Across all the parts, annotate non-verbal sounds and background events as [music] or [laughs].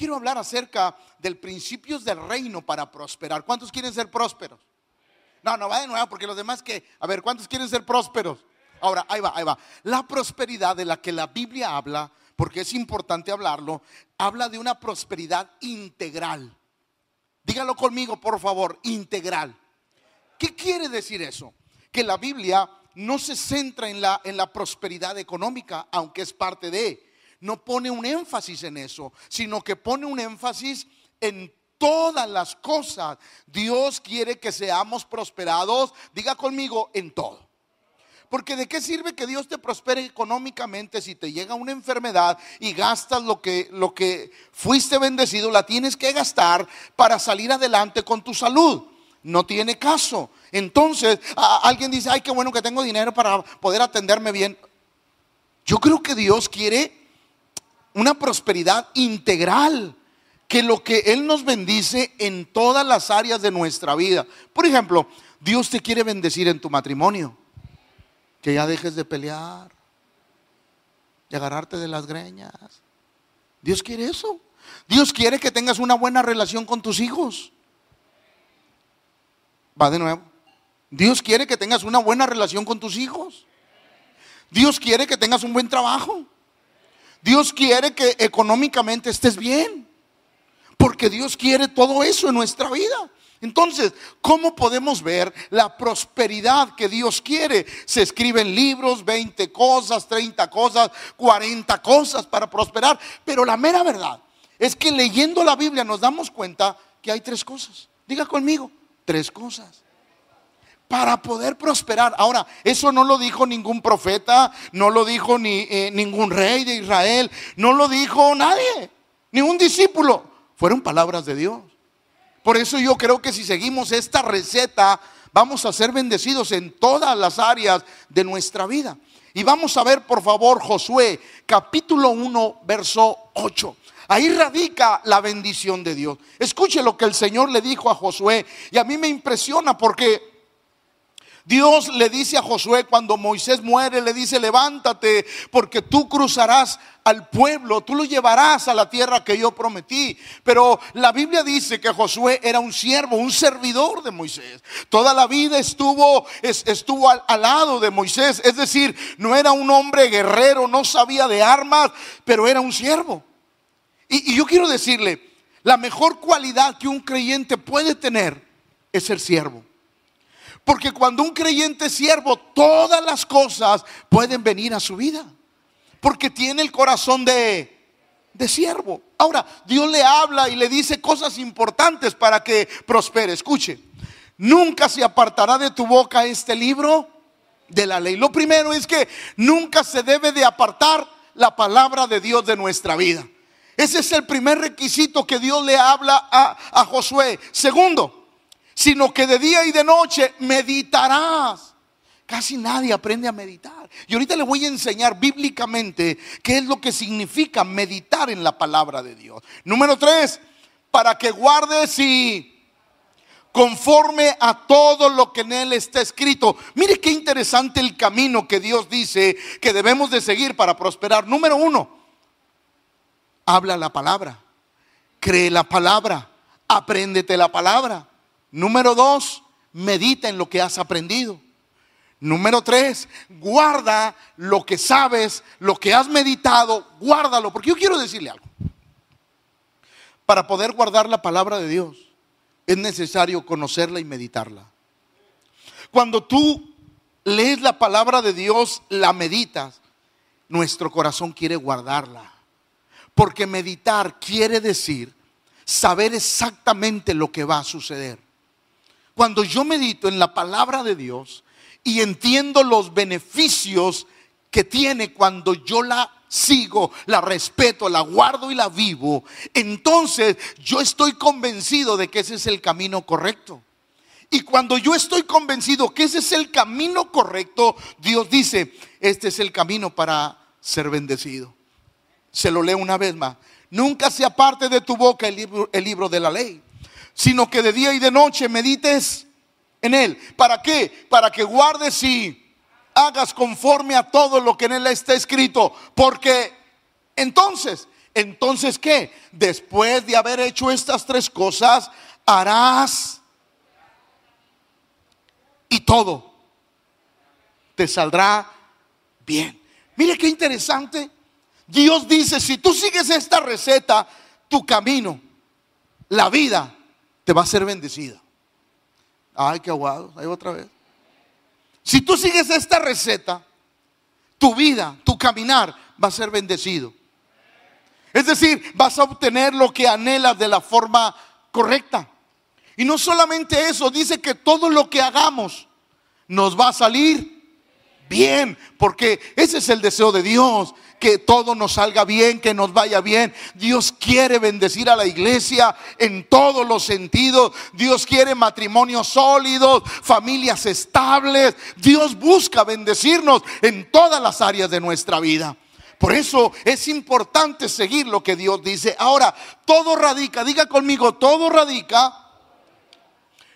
quiero hablar acerca del principios del reino para prosperar. ¿Cuántos quieren ser prósperos? No, no va de nuevo, porque los demás que, a ver, ¿cuántos quieren ser prósperos? Ahora, ahí va, ahí va. La prosperidad de la que la Biblia habla, porque es importante hablarlo, habla de una prosperidad integral. Dígalo conmigo, por favor, integral. ¿Qué quiere decir eso? Que la Biblia no se centra en la, en la prosperidad económica, aunque es parte de, no pone un énfasis en eso, sino que pone un énfasis en todas las cosas. Dios quiere que seamos prosperados, diga conmigo, en todo. Porque de qué sirve que Dios te prospere económicamente si te llega una enfermedad y gastas lo que, lo que fuiste bendecido, la tienes que gastar para salir adelante con tu salud. No tiene caso. Entonces, alguien dice, ay, qué bueno que tengo dinero para poder atenderme bien. Yo creo que Dios quiere una prosperidad integral, que lo que Él nos bendice en todas las áreas de nuestra vida. Por ejemplo, Dios te quiere bendecir en tu matrimonio, que ya dejes de pelear, de agarrarte de las greñas. Dios quiere eso. Dios quiere que tengas una buena relación con tus hijos. Va de nuevo. Dios quiere que tengas una buena relación con tus hijos. Dios quiere que tengas un buen trabajo. Dios quiere que económicamente estés bien. Porque Dios quiere todo eso en nuestra vida. Entonces, ¿cómo podemos ver la prosperidad que Dios quiere? Se escriben libros, 20 cosas, 30 cosas, 40 cosas para prosperar. Pero la mera verdad es que leyendo la Biblia nos damos cuenta que hay tres cosas. Diga conmigo, tres cosas para poder prosperar. Ahora, eso no lo dijo ningún profeta, no lo dijo ni eh, ningún rey de Israel, no lo dijo nadie, ni un discípulo. Fueron palabras de Dios. Por eso yo creo que si seguimos esta receta, vamos a ser bendecidos en todas las áreas de nuestra vida. Y vamos a ver, por favor, Josué, capítulo 1, verso 8. Ahí radica la bendición de Dios. Escuche lo que el Señor le dijo a Josué. Y a mí me impresiona porque Dios le dice a Josué cuando Moisés muere, le dice, levántate porque tú cruzarás al pueblo, tú lo llevarás a la tierra que yo prometí. Pero la Biblia dice que Josué era un siervo, un servidor de Moisés. Toda la vida estuvo, estuvo al, lado de Moisés. Es decir, no era un hombre guerrero, no sabía de armas, pero era un siervo. y yo quiero decirle, la mejor cualidad que un creyente puede tener es ser siervo. Porque cuando un creyente es siervo, todas las cosas pueden venir a su vida. Porque tiene el corazón de, de siervo. Ahora, Dios le habla y le dice cosas importantes para que prospere. Escuche, nunca se apartará de tu boca este libro de la ley. Lo primero es que nunca se debe de apartar la palabra de Dios de nuestra vida. Ese es el primer requisito que Dios le habla a, a Josué. Segundo, sino que de día y de noche meditarás. Casi nadie aprende a meditar. Y ahorita le voy a enseñar bíblicamente qué es lo que significa meditar en la palabra de Dios. Número tres, para que guardes y conforme a todo lo que en él está escrito. Mire qué interesante el camino que Dios dice que debemos de seguir para prosperar. Número uno, habla la palabra, cree la palabra, apréndete la palabra. Número dos, medita en lo que has aprendido. Número tres, guarda lo que sabes, lo que has meditado, guárdalo. Porque yo quiero decirle algo. Para poder guardar la palabra de Dios, es necesario conocerla y meditarla. Cuando tú lees la palabra de Dios, la meditas, nuestro corazón quiere guardarla. Porque meditar quiere decir saber exactamente lo que va a suceder. Cuando yo medito en la palabra de Dios y entiendo los beneficios que tiene cuando yo la sigo, la respeto, la guardo y la vivo, entonces yo estoy convencido de que ese es el camino correcto. Y cuando yo estoy convencido que ese es el camino correcto, Dios dice, este es el camino para ser bendecido. Se lo leo una vez más. Nunca se aparte de tu boca el libro, el libro de la ley sino que de día y de noche medites en él. ¿Para qué? Para que guardes y hagas conforme a todo lo que en él está escrito. Porque entonces Entonces, ¿qué? Después de haber hecho estas tres cosas, harás y todo te saldrá bien. Mire qué interesante. Dios dice, si tú sigues esta receta, tu camino, la vida, te va a ser bendecida. Ay, qué aguado, ahí otra vez. Si tú sigues esta receta, tu vida, tu caminar va a ser bendecido. Es decir, vas a obtener lo que anhelas de la forma correcta. Y no solamente eso, dice que todo lo que hagamos nos va a salir bien, porque ese es el deseo de Dios, que todo nos salga bien, que nos vaya bien. Dios quiere bendecir a la iglesia en todos los sentidos. Dios quiere matrimonios sólidos, familias estables. Dios busca bendecirnos en todas las áreas de nuestra vida. Por eso es importante seguir lo que Dios dice. Ahora, todo radica, diga conmigo, todo radica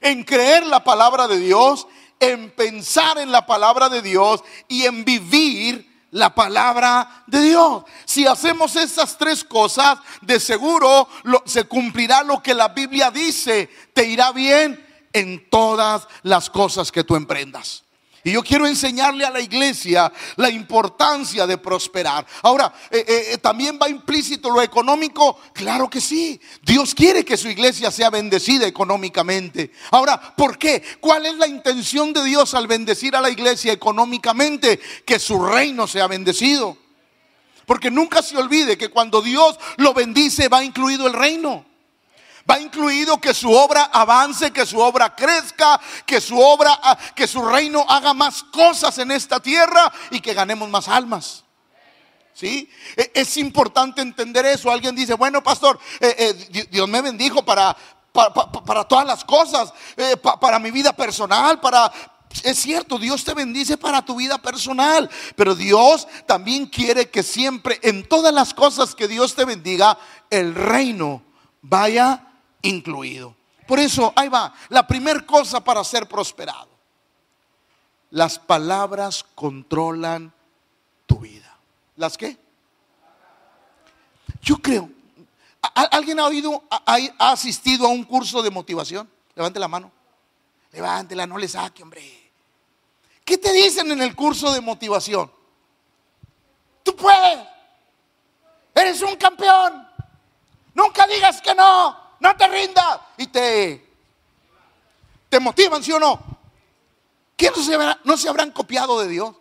en creer la palabra de Dios en pensar en la palabra de Dios y en vivir la palabra de Dios. Si hacemos estas tres cosas, de seguro se cumplirá lo que la Biblia dice. Te irá bien en todas las cosas que tú emprendas. Y yo quiero enseñarle a la iglesia la importancia de prosperar. Ahora, eh, eh, eh, también va implícito lo económico. Claro que sí. Dios quiere que su iglesia sea bendecida económicamente. Ahora, ¿por qué? ¿Cuál es la intención de Dios al bendecir a la iglesia económicamente? Que su reino sea bendecido. Porque nunca se olvide que cuando Dios lo bendice va incluido el reino. Va incluido que su obra avance, que su obra crezca, que su obra, ah, que su reino haga más cosas en esta tierra y que ganemos más almas. ¿Sí? E, es importante entender eso. Alguien dice, bueno, pastor, eh, eh, Dios me bendijo para, para, todas las cosas, eh, para mi vida personal, para, es cierto, Dios te bendice para tu vida personal, pero Dios también quiere que siempre en todas las cosas que Dios te bendiga, el reino vaya incluido. Por eso, ahí va, la primera cosa para ser prosperado. Las palabras controlan tu vida. ¿Las qué? Yo creo. ¿Alguien ha oído, ha, asistido a un curso de motivación? Levante la mano. Levántela, no le saque, hombre. ¿Qué te dicen en el curso de motivación? Tú puedes. Eres un campeón. Nunca digas que no no te rindas. Y te, te motivan, ¿sí o no? ¿Quién no se, no se habrán copiado de Dios?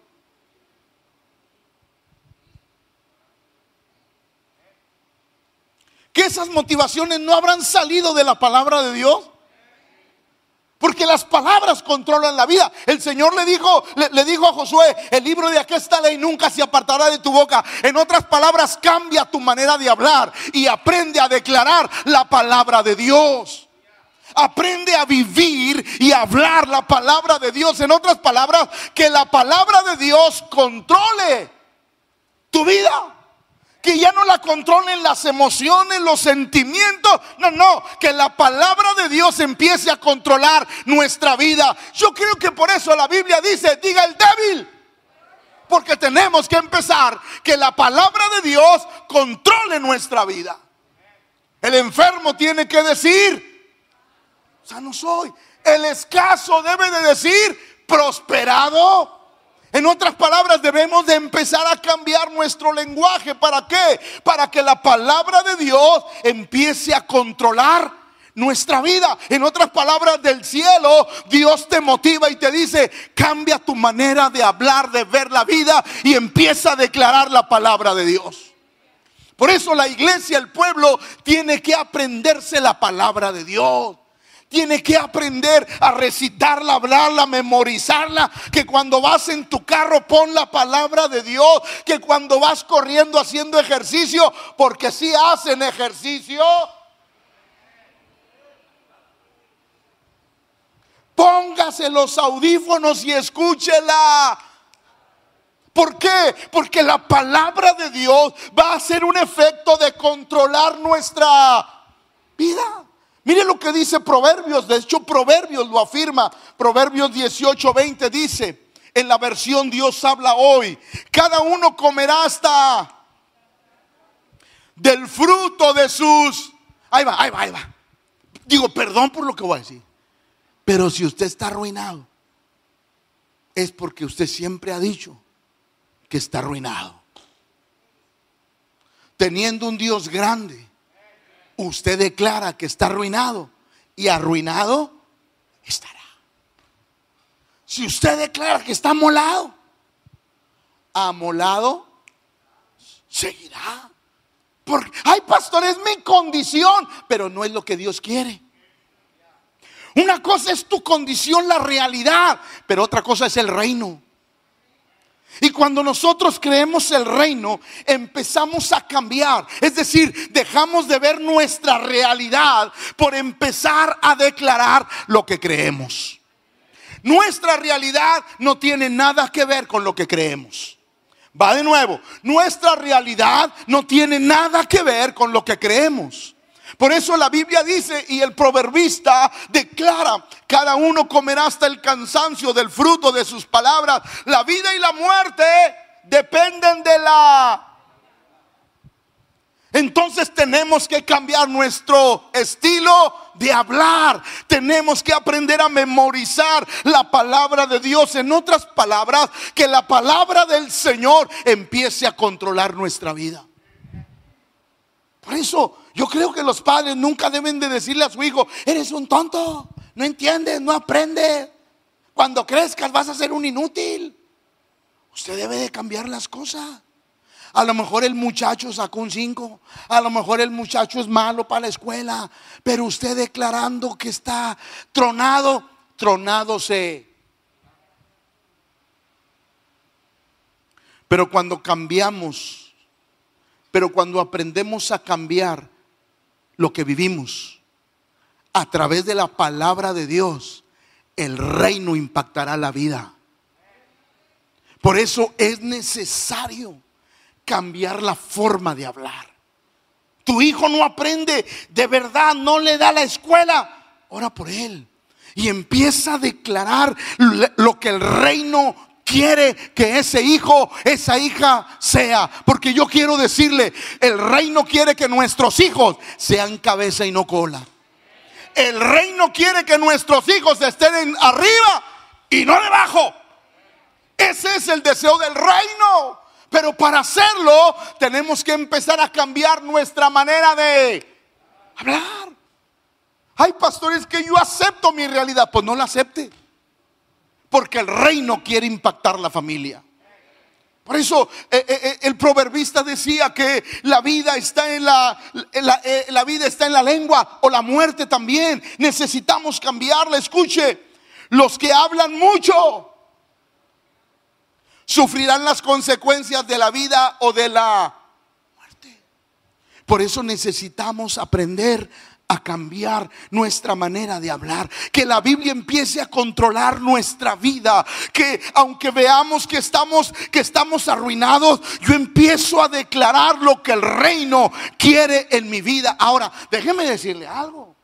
Que esas motivaciones no habrán salido de la palabra de Dios. Porque las palabras controlan la vida. El Señor le dijo, le, dijo a Josué, el libro de esta ley nunca se apartará de tu boca. En otras palabras, cambia tu manera de hablar y aprende a declarar la palabra de Dios. Aprende a vivir y hablar la palabra de Dios. En otras palabras, que la palabra de Dios controle tu vida que ya no la controlen las emociones, los sentimientos. No, no, que la palabra de Dios empiece a controlar nuestra vida. Yo creo que por eso la Biblia dice, diga el débil. Porque tenemos que empezar que la palabra de Dios controle nuestra vida. El enfermo tiene que decir, sano soy. El escaso debe de decir, prosperado en otras palabras, debemos de empezar a cambiar nuestro lenguaje. ¿Para qué? Para que la palabra de Dios empiece a controlar nuestra vida. En otras palabras, del cielo, Dios te motiva y te dice, cambia tu manera de hablar, de ver la vida y empieza a declarar la palabra de Dios. Por eso la iglesia, el pueblo, tiene que aprenderse la palabra de Dios. Tiene que aprender a recitarla, hablarla, memorizarla. Que cuando vas en tu carro pon la palabra de Dios. Que cuando vas corriendo haciendo ejercicio, porque si hacen ejercicio, póngase los audífonos y escúchela. ¿Por qué? Porque la palabra de Dios va a hacer un efecto de controlar nuestra vida. Mire lo que dice Proverbios, de hecho Proverbios lo afirma. Proverbios 18, 20 dice, en la versión Dios habla hoy, cada uno comerá hasta del fruto de sus... Ahí va, ahí va, ahí va. Digo, perdón por lo que voy a decir. Pero si usted está arruinado, es porque usted siempre ha dicho que está arruinado. Teniendo un Dios grande, usted declara que está arruinado y arruinado estará. Si usted declara que está amolado, amolado seguirá. Porque, ay, pastor, es mi condición, pero no es lo que Dios quiere. Una cosa es tu condición, la realidad, pero otra cosa es el reino. Y cuando nosotros creemos el reino, empezamos a cambiar. Es decir, dejamos de ver nuestra realidad por empezar a declarar lo que creemos. Nuestra realidad no tiene nada que ver con lo que creemos. Va de nuevo, nuestra realidad no tiene nada que ver con lo que creemos. Por eso la Biblia dice y el proverbista declara, cada uno comerá hasta el cansancio del fruto de sus palabras. La vida y la muerte dependen de la... Entonces tenemos que cambiar nuestro estilo de hablar. Tenemos que aprender a memorizar la palabra de Dios. En otras palabras, que la palabra del Señor empiece a controlar nuestra vida. Por eso yo creo que los padres nunca deben de decirle a su hijo, eres un tonto, no entiendes, no aprendes. Cuando crezcas vas a ser un inútil. Usted debe de cambiar las cosas. A lo mejor el muchacho sacó un 5, a lo mejor el muchacho es malo para la escuela, pero usted declarando que está tronado, tronado se. Pero cuando cambiamos, pero cuando aprendemos a cambiar lo que vivimos a través de la palabra de Dios, el reino impactará la vida. Por eso es necesario cambiar la forma de hablar. Tu hijo no aprende, de verdad, no le da la escuela. Ora por él. Y empieza a declarar lo que el reino quiere que ese hijo, esa hija sea. Porque yo quiero decirle, el reino quiere que nuestros hijos sean cabeza y no cola. El reino quiere que nuestros hijos estén arriba y no debajo. Ese es el deseo del reino. Pero para hacerlo tenemos que empezar a cambiar nuestra manera de hablar. Hay pastores que yo acepto mi realidad, pues no la acepte. Porque el reino quiere impactar la familia. Por eso eh, eh, eh, el proverbista decía que la vida está en la, la vida está en la lengua o la muerte también. Necesitamos cambiarla. Escuche, los que hablan mucho sufrirán las consecuencias de la vida o de la muerte. Por eso necesitamos aprender a cambiar nuestra manera de hablar, que la Biblia empiece a controlar nuestra vida, que aunque veamos que estamos que estamos arruinados, yo empiezo a declarar lo que el reino quiere en mi vida. Ahora, déjeme decirle algo.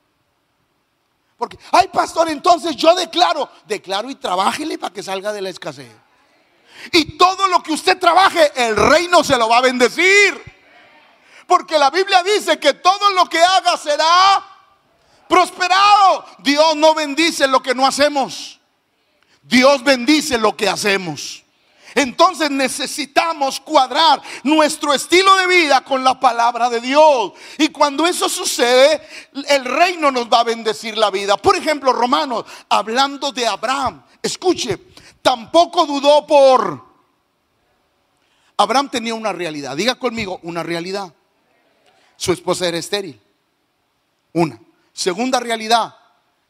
Porque, ay pastor, entonces yo declaro, declaro y trabájele para que salga de la escasez. Y todo lo que usted trabaje, el reino se lo va a bendecir. Porque la Biblia dice que todo lo que haga será prosperado. Dios no bendice lo que no hacemos. Dios bendice lo que hacemos. Entonces necesitamos cuadrar nuestro estilo de vida con la palabra de Dios. Y cuando eso sucede, el reino nos va a bendecir la vida. Por ejemplo, Romanos, hablando de Abraham, escuche, tampoco dudó por... Abraham tenía una realidad, diga conmigo, una realidad. Su esposa era estéril. Una. Segunda realidad,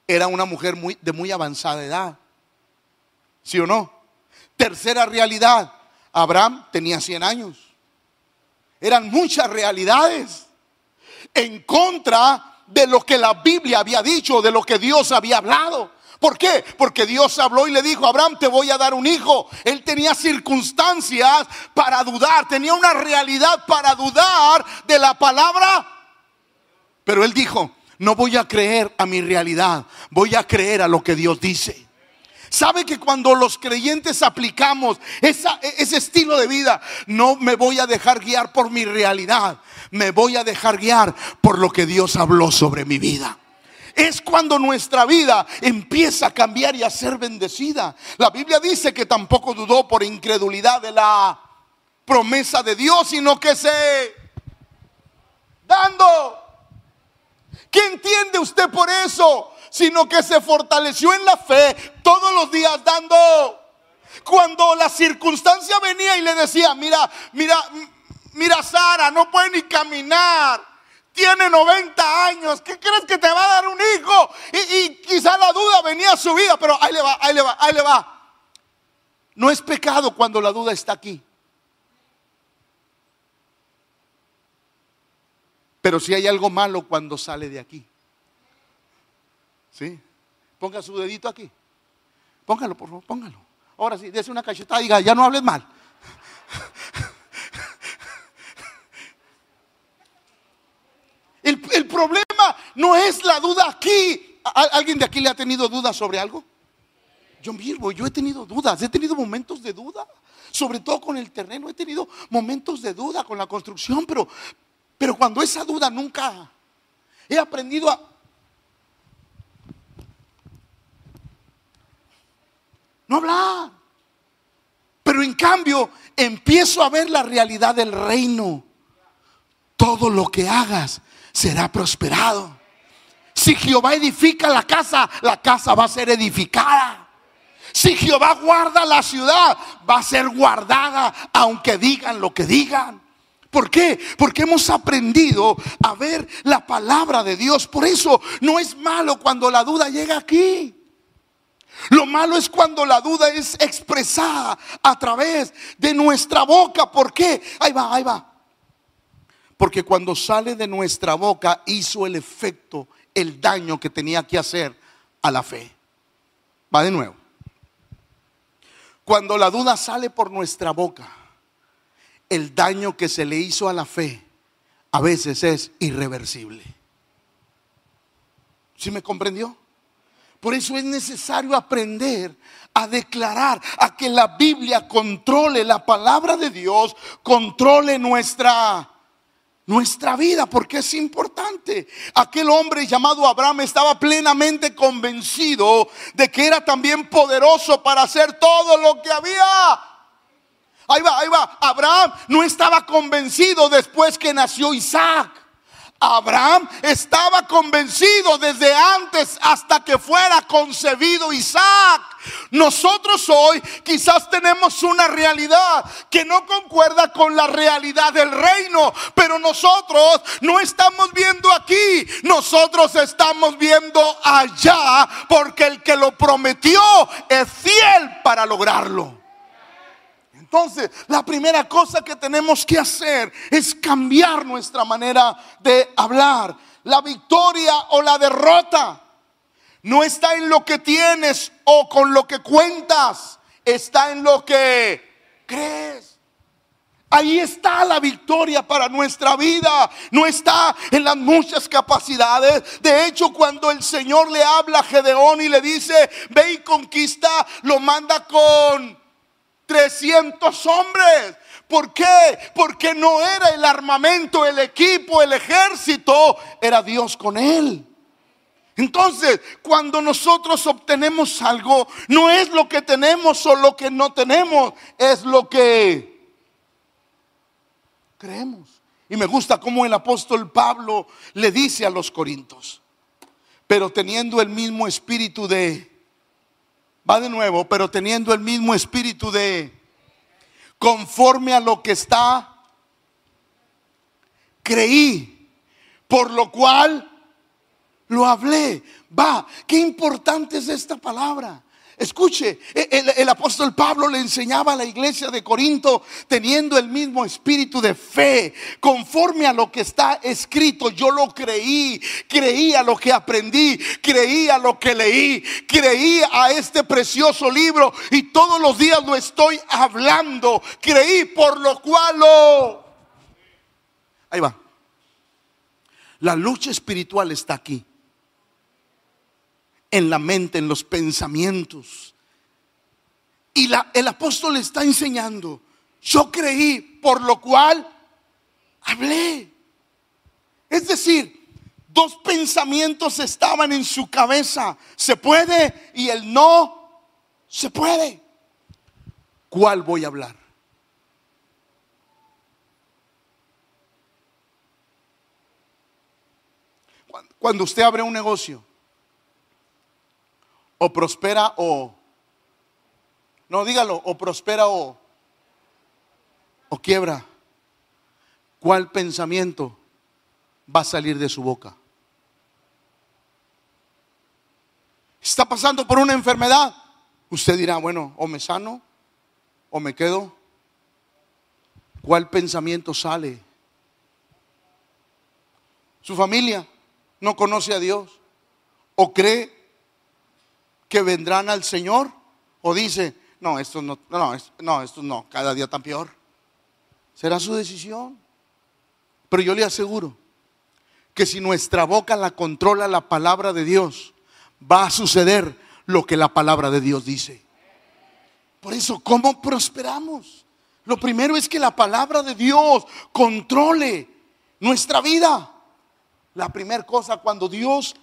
era una mujer muy, de muy avanzada edad. ¿Sí o no? Tercera realidad, Abraham tenía 100 años. Eran muchas realidades en contra de lo que la Biblia había dicho, de lo que Dios había hablado. ¿Por qué? Porque Dios habló y le dijo, Abraham, te voy a dar un hijo. Él tenía circunstancias para dudar, tenía una realidad para dudar de la palabra. Pero él dijo, no voy a creer a mi realidad, voy a creer a lo que Dios dice. Sabe que cuando los creyentes aplicamos ese estilo de vida, no me voy a dejar guiar por mi realidad, me voy a dejar guiar por lo que Dios habló sobre mi vida. Es cuando nuestra vida empieza a cambiar y a ser bendecida. La Biblia dice que tampoco dudó por incredulidad de la promesa de Dios, sino que se dando. ¿Qué entiende usted por eso? sino que se fortaleció en la fe todos los días dando. Cuando la circunstancia venía y le decía, mira, mira, mira Sara, no puede ni caminar. Tiene 90 años, ¿qué crees que te va a dar un hijo? Y, y quizá la duda venía a su vida, pero ahí le va, ahí le va, ahí le va. No es pecado cuando la duda está aquí. Pero si hay algo malo cuando sale de aquí. ¿Sí? Ponga su dedito aquí. Póngalo, por favor, póngalo. Ahora sí, dése una cachetada y diga, ya no hables mal. El, problema no es la duda aquí. ¿Alguien de aquí le ha tenido dudas sobre algo? Yo mismo, yo he tenido dudas, he tenido momentos de duda, sobre todo con el terreno, he tenido momentos de duda con la construcción, pero, pero cuando esa duda nunca he aprendido a, no hablar. Pero en cambio empiezo a ver la realidad del reino. Todo lo que hagas será prosperado. Si Jehová edifica la casa, la casa va a ser edificada. Si Jehová guarda la ciudad, va a ser guardada, aunque digan lo que digan. ¿Por qué? Porque hemos aprendido a ver la palabra de Dios. Por eso no es malo cuando la duda llega aquí. Lo malo es cuando la duda es expresada a través de nuestra boca. ¿Por qué? Ahí va, ahí va. Porque cuando sale de nuestra boca hizo el efecto, el daño que tenía que hacer a la fe. Va de nuevo. Cuando la duda sale por nuestra boca, el daño que se le hizo a la fe a veces es irreversible. ¿Sí me comprendió? Por eso es necesario aprender a declarar, a que la Biblia controle la palabra de Dios, controle nuestra nuestra vida, porque es importante. Aquel hombre llamado Abraham estaba plenamente convencido de que era también poderoso para hacer todo lo que había. Ahí va, ahí va. Abraham no estaba convencido después que nació Isaac. Abraham estaba convencido desde antes hasta que fuera concebido Isaac. Nosotros hoy quizás tenemos una realidad que no concuerda con la realidad del reino, pero nosotros no estamos viendo aquí, nosotros estamos viendo allá, porque el que lo prometió es fiel para lograrlo. Entonces, la primera cosa que tenemos que hacer es cambiar nuestra manera de hablar. La victoria o la derrota no está en lo que tienes o con lo que cuentas, está en lo que crees. Ahí está la victoria para nuestra vida. No está en las muchas capacidades. De hecho, cuando el Señor le habla a Gedeón y le dice, ve y conquista, lo manda con 300 hombres. ¿Por qué? Porque no era el armamento, el equipo, el ejército, era Dios con él. Entonces, cuando nosotros obtenemos algo, no es lo que tenemos o lo que no tenemos, es lo que creemos. Y me gusta cómo el apóstol Pablo le dice a los corintios, pero teniendo el mismo espíritu de Va de nuevo, pero teniendo el mismo espíritu de conforme a lo que está, creí, por lo cual lo hablé. Va, qué importante es esta palabra. Escuche, el, apóstol Pablo le enseñaba a la iglesia de Corinto teniendo el mismo espíritu de fe, conforme a lo que está escrito. Yo lo creí, creí a lo que aprendí, creí a lo que leí, creí a este precioso libro y todos los días lo estoy hablando. Creí por lo cual. Ahí va. La lucha espiritual está aquí en la mente, en los pensamientos. Y el apóstol está enseñando, yo creí, por lo cual hablé. Es decir, dos pensamientos estaban en su cabeza, se puede y el no se puede. ¿Cuál voy a hablar? Cuando usted abre un negocio, o prospera o, no dígalo, o prospera o, o quiebra, ¿cuál pensamiento va a salir de su boca? Está pasando por una enfermedad. Usted dirá, bueno, o me sano o me quedo. ¿Cuál pensamiento sale? Su familia no conoce a Dios o cree que vendrán al Señor o dice, no, esto no, no, no, esto no, cada día tan peor. Será su decisión. Pero yo le aseguro que si nuestra boca la controla la palabra de Dios, va a suceder lo que la palabra de Dios dice. Por eso, ¿cómo prosperamos? Lo primero es que la palabra de Dios controle nuestra vida. La primera cosa, cuando Dios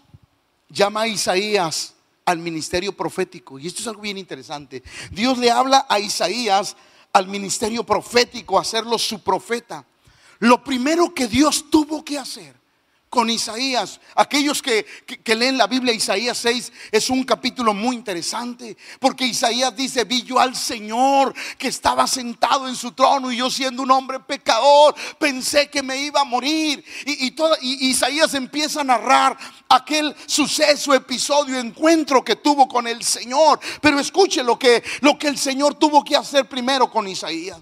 llama a Isaías al ministerio profético, y esto es algo bien interesante, Dios le habla a Isaías al ministerio profético, hacerlo su profeta. Lo primero que Dios tuvo que hacer con Isaías. Aquellos que, leen la Biblia, Isaías 6 es un capítulo muy interesante, porque Isaías dice, vi yo al Señor que estaba sentado en su trono y yo siendo un hombre pecador, pensé que me iba a morir. Y, y Isaías empieza a narrar aquel suceso, episodio, encuentro que tuvo con el Señor. Pero escuche lo que, lo que el Señor tuvo que hacer primero con Isaías.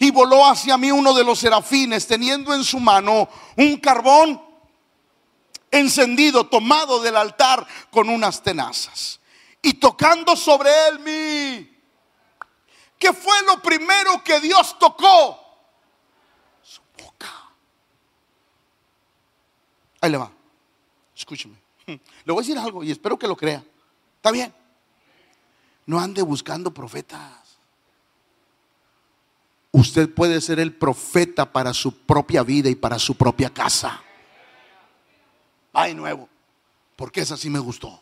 Y voló hacia mí uno de los serafines, teniendo en su mano un carbón encendido, tomado del altar con unas tenazas. Y tocando sobre él mi... ¿Qué fue lo primero que Dios tocó? Su boca. Ahí le va. Escúcheme. [laughs] Le voy a decir algo y espero que lo crea. ¿Está bien? No ande buscando profetas. Usted puede ser el profeta para su propia vida y para su propia casa. Ay, nuevo, porque esa sí me gustó.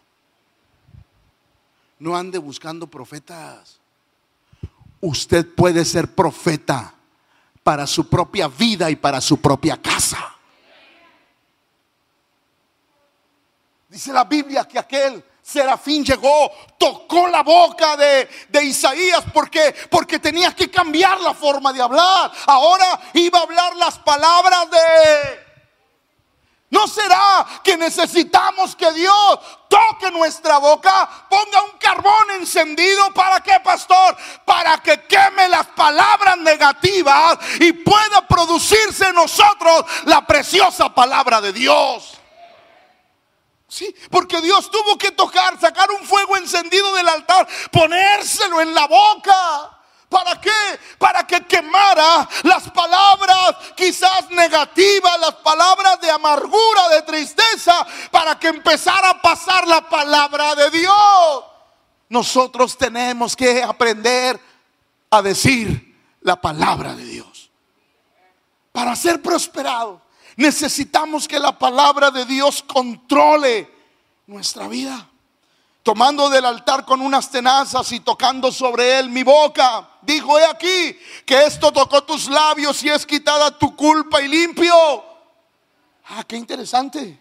No ande buscando profetas. Usted puede ser profeta para su propia vida y para su propia casa. Dice la Biblia que aquel serafín llegó, tocó la boca de, de, Isaías porque, porque tenía que cambiar la forma de hablar. Ahora iba a hablar las palabras de ¿No será que necesitamos que Dios toque nuestra boca, ponga un carbón encendido para qué, pastor? Para que queme las palabras negativas y pueda producirse en nosotros la preciosa palabra de Dios. Sí, porque Dios tuvo que tocar, sacar un fuego encendido del altar, ponérselo en la boca. ¿Para qué? Para que quemara las palabras quizás negativas, las palabras de amargura, de tristeza, para que empezara a pasar la palabra de Dios. Nosotros tenemos que aprender a decir la palabra de Dios. Para ser prosperados necesitamos que la palabra de Dios controle nuestra vida tomando del altar con unas tenazas y tocando sobre él mi boca. Dijo, he aquí que esto tocó tus labios y es quitada tu culpa y limpio. Ah, qué interesante.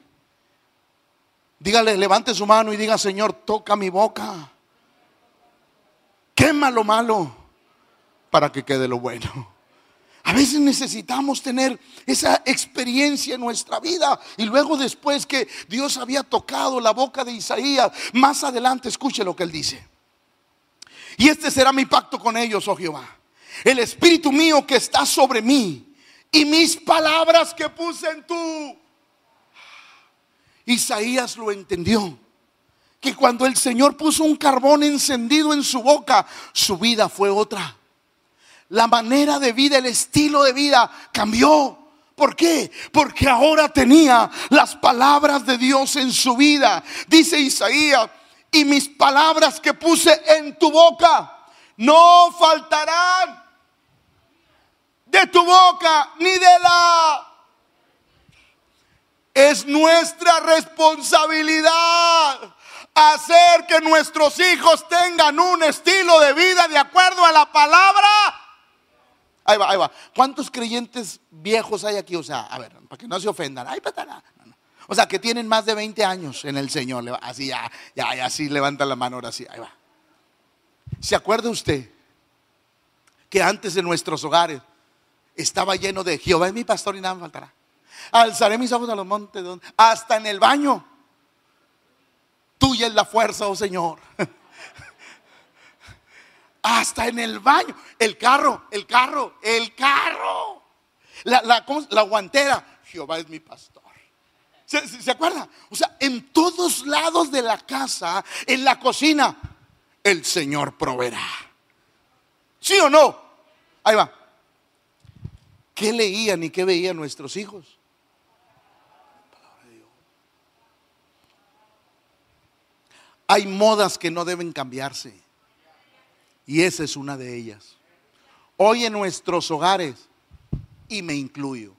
Dígale, levante su mano y diga, Señor, toca mi boca. Quema lo malo para que quede lo bueno. A veces necesitamos tener esa experiencia en nuestra vida. Y luego después que Dios había tocado la boca de Isaías, más adelante escuche lo que él dice. Y este será mi pacto con ellos, oh Jehová. El espíritu mío que está sobre mí y mis palabras que puse en tú. Isaías lo entendió. Que cuando el Señor puso un carbón encendido en su boca, su vida fue otra la manera de vida, el estilo de vida cambió. ¿Por qué? Porque ahora tenía las palabras de Dios en su vida. Dice Isaías, y mis palabras que puse en tu boca no faltarán de tu boca ni de la... Es nuestra responsabilidad hacer que nuestros hijos tengan un estilo de vida de acuerdo a la palabra. Ahí va, ahí va. ¿Cuántos creyentes viejos hay aquí? O sea, a ver, para que no se ofendan. Ay, O sea, que tienen más de 20 años en el Señor. Así ya, ya, ya, así levanta la mano ahora sí. Ahí va. ¿Se acuerda usted que antes de nuestros hogares estaba lleno de Jehová es mi pastor y nada me faltará? Alzaré mis ojos a los montes, hasta en el baño. Tuya es la fuerza, oh Señor. Hasta en el baño. El carro, el carro, el carro. La, la, la guantera. Jehová es mi pastor. ¿Se, ¿Se, acuerda? O sea, en todos lados de la casa, en la cocina, el Señor proveerá. ¿Sí o no? Ahí va. ¿Qué leían y qué veían nuestros hijos? Hay modas que no deben cambiarse. Y esa es una de ellas. Hoy en nuestros hogares, y me incluyo,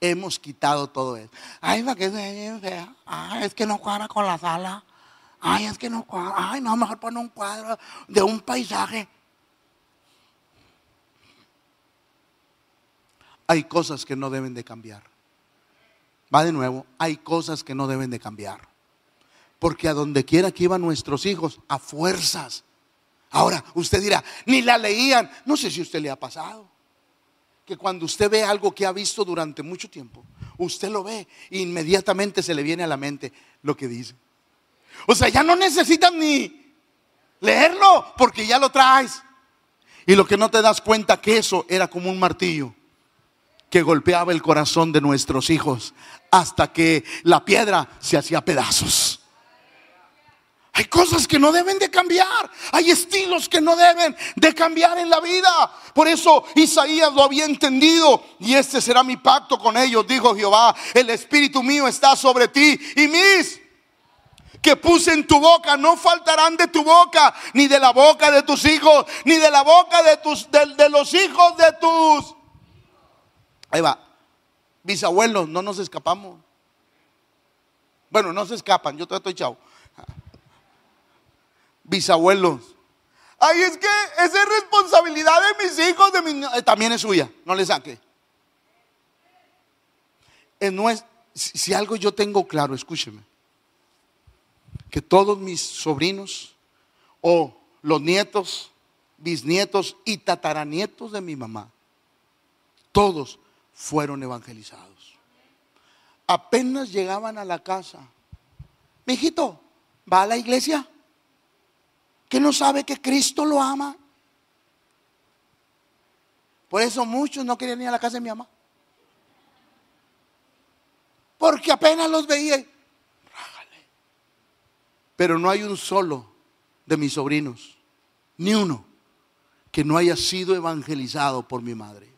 hemos quitado todo eso. Ay, que es bien fea. Ay, es que no cuadra con la sala. Ay, es que no cuadra. Ay, no, mejor poner un cuadro de un paisaje. Hay cosas que no deben de cambiar. Va de nuevo, hay cosas que no deben de cambiar. Porque a donde quiera que iban nuestros hijos, a fuerzas. Ahora, usted dirá, ni la leían. No sé si a usted le ha pasado. Que cuando usted ve algo que ha visto durante mucho tiempo, usted lo ve e inmediatamente se le viene a la mente lo que dice. O sea, ya no necesitan ni leerlo porque ya lo traes. Y lo que no te das cuenta que eso era como un martillo que golpeaba el corazón de nuestros hijos hasta que la piedra se hacía pedazos. Hay cosas que no deben de cambiar. Hay estilos que no deben de cambiar en la vida. Por eso Isaías lo había entendido. Y este será mi pacto con ellos, dijo Jehová. El espíritu mío está sobre ti. Y mis que puse en tu boca no faltarán de tu boca, ni de la boca de tus hijos, ni de la boca de, tus, los hijos de tus... Ahí va. Bisabuelos, no nos escapamos. Bueno, no se escapan, yo estoy chao. Bisabuelos. Ay, es que esa es responsabilidad de mis hijos, de. Eh, también es suya, no le saque. No es, si algo yo tengo claro, escúcheme que todos mis sobrinos o los nietos, bisnietos y tataranietos de mi mamá, todos fueron evangelizados. Apenas llegaban a la casa, mi hijito, ¿va a la iglesia? ¿Que no sabe que Cristo lo ama? Por eso muchos no querían ir a la casa de mi mamá. Porque apenas los veía pero no hay un solo de mis sobrinos, ni uno, que no haya sido evangelizado por mi madre.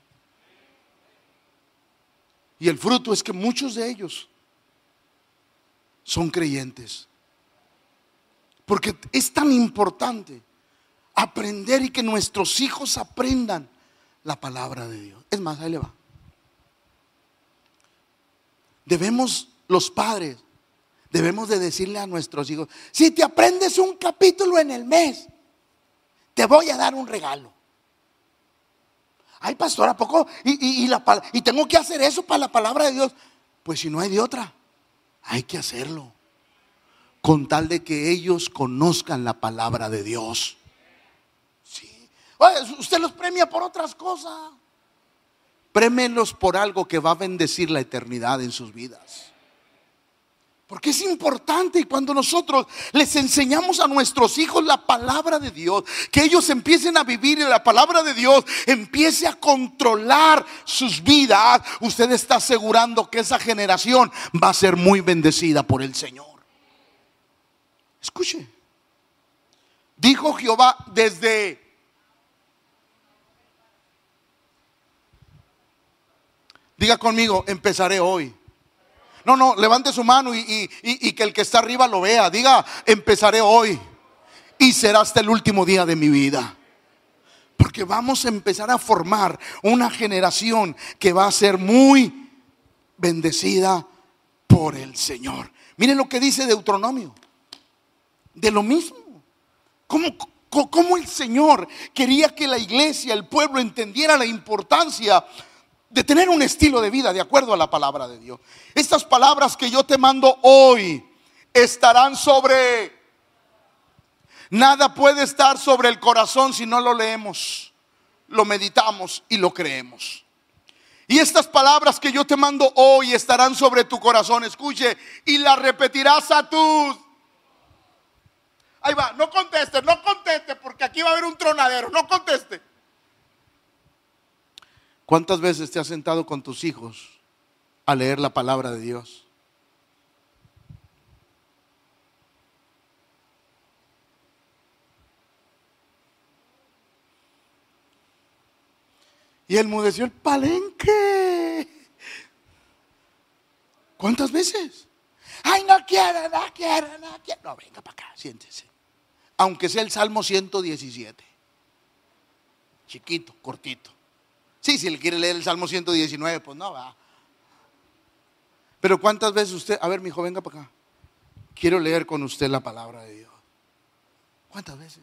Y el fruto es que muchos de ellos son creyentes. Porque es tan importante aprender y que nuestros hijos aprendan la palabra de Dios. Es más, ahí le va. Debemos los padres debemos de decirle a nuestros hijos, si te aprendes un capítulo en el mes, te voy a dar un regalo. Ay, pastor, ¿a poco? Y, y tengo que hacer eso para la palabra de Dios. Pues si no hay de otra, hay que hacerlo. Con tal de que ellos conozcan la palabra de Dios. Sí. usted los premia por otras cosas. Prémelos por algo que va a bendecir la eternidad en sus vidas. Porque es importante y cuando nosotros les enseñamos a nuestros hijos la palabra de Dios, que ellos empiecen a vivir y la palabra de Dios empiece a controlar sus vidas, usted está asegurando que esa generación va a ser muy bendecida por el Señor. Escuche, dijo Jehová desde... Diga conmigo, empezaré hoy. No, no, levante su mano y, que el que está arriba lo vea. Diga, empezaré hoy y será hasta el último día de mi vida. Porque vamos a empezar a formar una generación que va a ser muy bendecida por el Señor. Miren lo que dice Deuteronomio. De lo mismo. ¿Cómo, el Señor quería que la iglesia, el pueblo entendiera la importancia de tener un estilo de vida de acuerdo a la palabra de Dios. Estas palabras que yo te mando hoy estarán sobre... Nada puede estar sobre el corazón si no lo leemos, lo meditamos y lo creemos. Y estas palabras que yo te mando hoy estarán sobre tu corazón, escuche, y las repetirás a tus... Ahí va, no conteste, no conteste, porque aquí va a haber un tronadero, no conteste. ¿Cuántas veces te has sentado con tus hijos a leer la palabra de Dios? Y él mudeció el palenque. ¿Cuántas veces? Ay, no quiero, no quiero, no quiero. No, venga para acá, siéntese. Aunque sea el Salmo 117. Chiquito, cortito. Sí, si le quiere leer el Salmo 119, pues no va. Pero ¿cuántas veces usted, a ver, mi hijo, venga para acá. Quiero leer con usted la palabra de Dios. ¿Cuántas veces?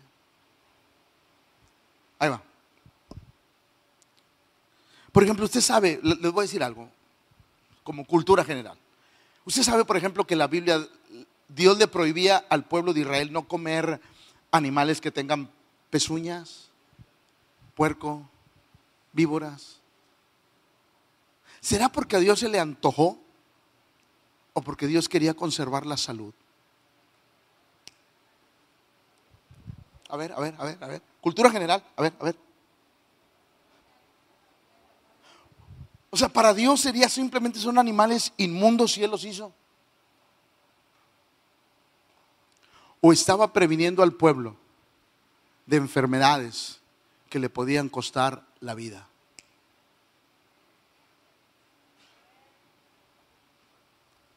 Ahí va. Por ejemplo, usted sabe, les voy a decir algo, como cultura general. Usted sabe, por ejemplo, que la Biblia, Dios le prohibía al pueblo de Israel no comer animales que tengan pezuñas, puerco, víboras? ¿Será porque a Dios se le antojó o porque Dios quería conservar la salud? A ver, a ver, a ver, a ver. Cultura general, a ver, a ver. O sea, para Dios sería simplemente son animales inmundos si Él los hizo. O estaba previniendo al pueblo de enfermedades que le podían costar la vida.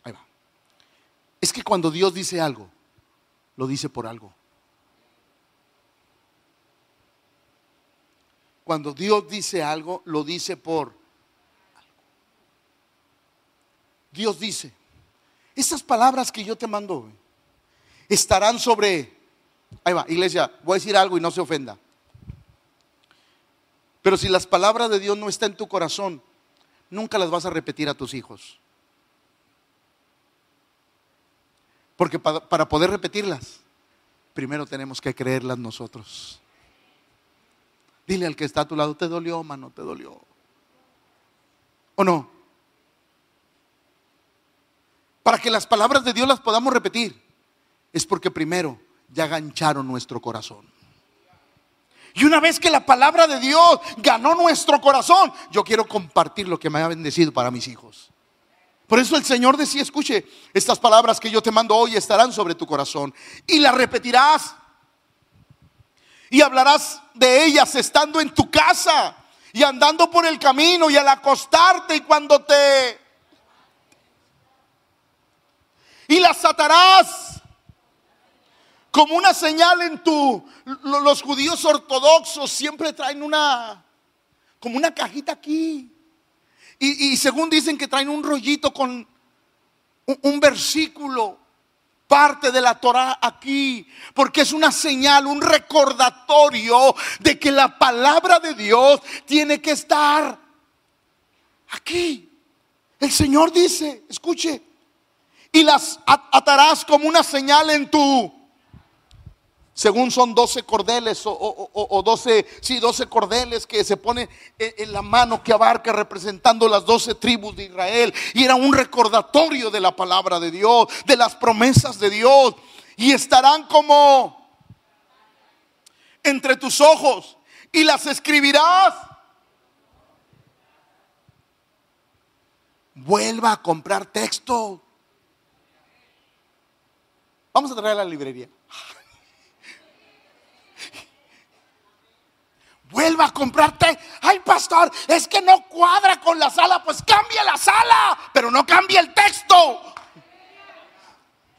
Ahí va. Es que cuando Dios dice algo, lo dice por algo. Cuando Dios dice algo, lo dice por algo. Dios dice, estas palabras que yo te mando estarán sobre, ahí va, iglesia, voy a decir algo y no se ofenda. Pero si las palabras de Dios no están en tu corazón, nunca las vas a repetir a tus hijos. Porque para, poder repetirlas, primero tenemos que creerlas nosotros. Dile al que está a tu lado, te dolió, mano, te dolió. ¿O no? Para que las palabras de Dios las podamos repetir, es porque primero ya gancharon nuestro corazón. Y una vez que la palabra de Dios ganó nuestro corazón, yo quiero compartir lo que me ha bendecido para mis hijos. Por eso el Señor decía, escuche, estas palabras que yo te mando hoy estarán sobre tu corazón y las repetirás y hablarás de ellas estando en tu casa y andando por el camino y al acostarte y cuando te... Y las atarás como una señal en tu... Los judíos ortodoxos siempre traen una... como una cajita aquí. Y, según dicen que traen un rollito con un, versículo, parte de la Torah aquí, porque es una señal, un recordatorio de que la palabra de Dios tiene que estar aquí. El Señor dice, escuche, y las atarás como una señal en tu según son 12 cordeles o, 12, sí, 12 cordeles que se pone en, la mano que abarca representando las 12 tribus de Israel. Y era un recordatorio de la palabra de Dios, de las promesas de Dios. Y estarán como entre tus ojos y las escribirás. Vuelva a comprar texto. Vamos a traer a la librería. vuelva a comprarte. Ay, pastor, es que no cuadra con la sala. Pues cambie la sala, pero no cambie el texto.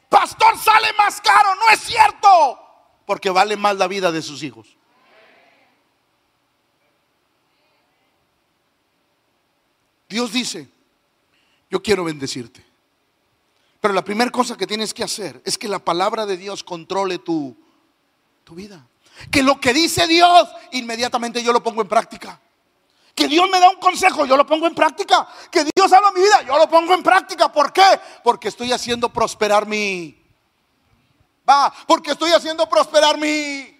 Pastor, sale más caro. No es cierto. Porque vale más la vida de sus hijos. Dios dice, yo quiero bendecirte. Pero la primera cosa que tienes que hacer es que la palabra de Dios controle tu, tu vida. Que lo que dice Dios, inmediatamente yo lo pongo en práctica. Que Dios me da un consejo, yo lo pongo en práctica. Que Dios habla mi vida, yo lo pongo en práctica. ¿Por qué? Porque estoy haciendo prosperar mi... Va, porque estoy haciendo prosperar mi...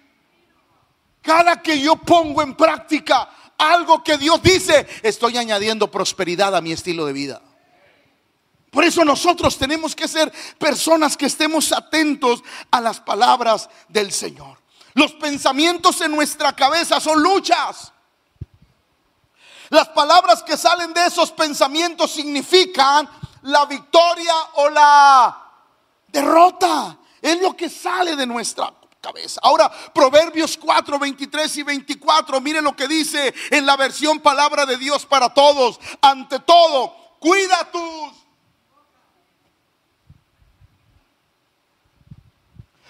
Cada que yo pongo en práctica algo que Dios dice, estoy añadiendo prosperidad a mi estilo de vida. Por eso nosotros tenemos que ser personas que estemos atentos a las palabras del Señor. Los pensamientos en nuestra cabeza son luchas. Las palabras que salen de esos pensamientos significan la victoria o la derrota. Es lo que sale de nuestra cabeza. Ahora, Proverbios 4, 23 y 24, miren lo que dice en la versión palabra de Dios para todos. Ante todo, cuida tus...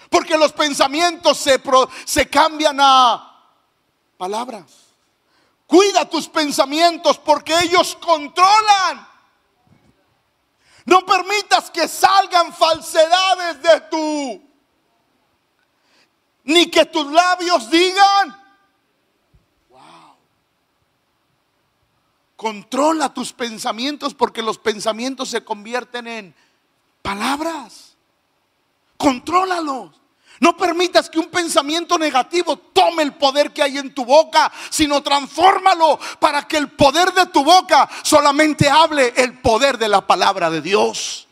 Porque los pensamientos se, se cambian a palabras. Cuida tus pensamientos porque ellos controlan. No permitas que salgan falsedades de tu, ni que tus labios digan. Wow. Controla tus pensamientos porque los pensamientos se convierten en palabras. Contrólalos. No permitas que un pensamiento negativo tome el poder que hay en tu boca, sino transfórmalo para que el poder de tu boca solamente hable el poder de la palabra de Dios.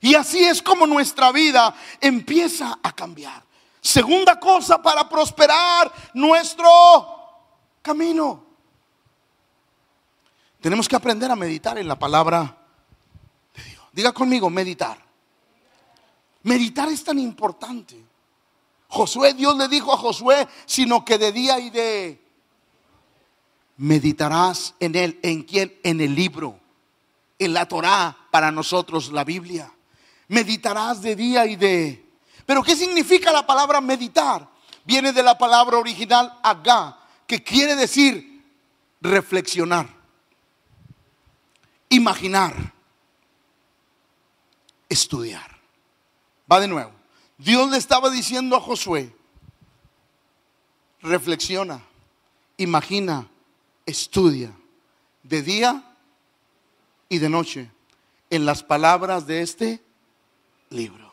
Y así es como nuestra vida empieza a cambiar. Segunda cosa para prosperar nuestro camino. Tenemos que aprender a meditar en la palabra de Dios. Diga conmigo, meditar. Meditar es tan importante. Josué, Dios le dijo a Josué, sino que de día y de meditarás en él, en quién, en el libro, en la Torá, para nosotros la Biblia. Meditarás de día y de. Pero ¿qué significa la palabra meditar? Viene de la palabra original agá, que quiere decir reflexionar, imaginar, estudiar. Va de nuevo. Dios le estaba diciendo a Josué, reflexiona, imagina, estudia de día y de noche en las palabras de este libro.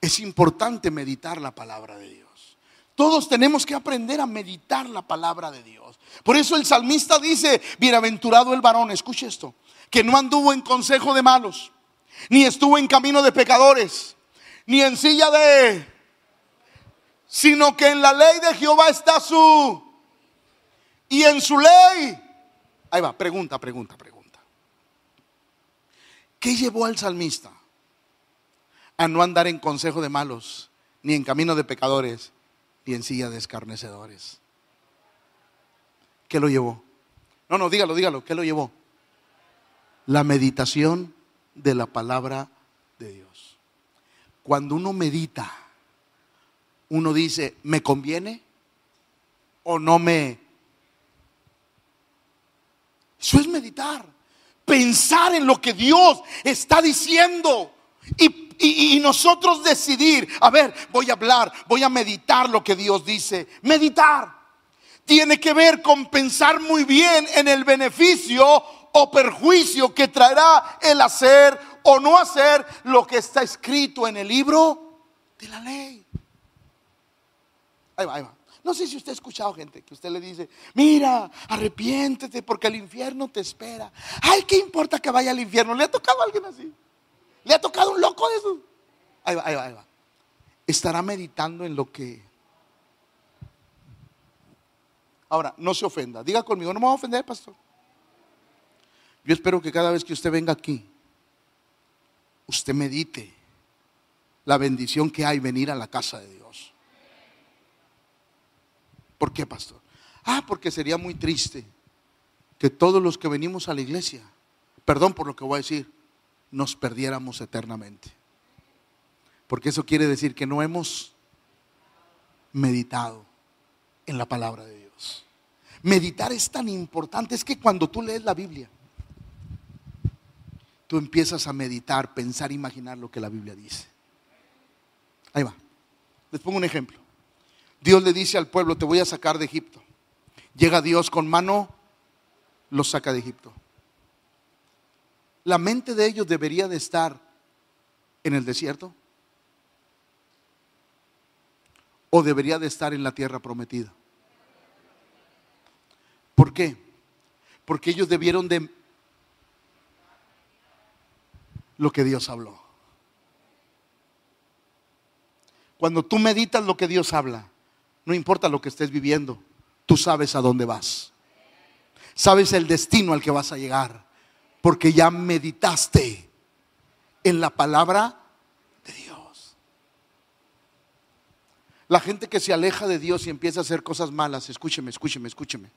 Es importante meditar la palabra de Dios. Todos tenemos que aprender a meditar la palabra de Dios. Por eso el salmista dice, bienaventurado el varón, escuche esto, que no anduvo en consejo de malos, ni estuvo en camino de pecadores ni en silla de, sino que en la ley de Jehová está su, y en su ley. Ahí va, pregunta, pregunta, pregunta. ¿Qué llevó al salmista a no andar en consejo de malos, ni en camino de pecadores, ni en silla de escarnecedores? ¿Qué lo llevó? No, no, dígalo, dígalo, ¿qué lo llevó? La meditación de la palabra de Dios. Cuando uno medita, uno dice, ¿me conviene o no me... Eso es meditar, pensar en lo que Dios está diciendo y, nosotros decidir, a ver, voy a hablar, voy a meditar lo que Dios dice. Meditar tiene que ver con pensar muy bien en el beneficio o perjuicio que traerá el hacer o no hacer lo que está escrito en el libro de la ley. Ahí va, ahí va. No sé si usted ha escuchado gente que usted le dice, mira, arrepiéntete porque el infierno te espera. Ay, ¿qué importa que vaya al infierno? ¿Le ha tocado a alguien así? ¿Le ha tocado un loco de eso? Ahí va, ahí va, ahí va. Estará meditando en lo que... Ahora, no se ofenda. Diga conmigo, no me voy a ofender, pastor. Yo espero que cada vez que usted venga aquí, usted medite la bendición que hay venir a la casa de Dios. ¿Por qué, pastor? Ah, porque sería muy triste que todos los que venimos a la iglesia, perdón por lo que voy a decir, nos perdiéramos eternamente. Porque eso quiere decir que no hemos meditado en la palabra de Dios. Meditar es tan importante, es que cuando tú lees la Biblia, tú empiezas a meditar, pensar, imaginar lo que la Biblia dice. Ahí va. Les pongo un ejemplo. Dios le dice al pueblo, te voy a sacar de Egipto. Llega Dios con mano, los saca de Egipto. La mente de ellos debería de estar en el desierto o debería de estar en la tierra prometida. ¿Por qué? Porque ellos debieron de lo que Dios habló. Cuando tú meditas lo que Dios habla, no importa lo que estés viviendo, tú sabes a dónde vas. Sabes el destino al que vas a llegar, porque ya meditaste en la palabra de Dios. La gente que se aleja de Dios y empieza a hacer cosas malas, escúcheme, escúcheme, escúcheme.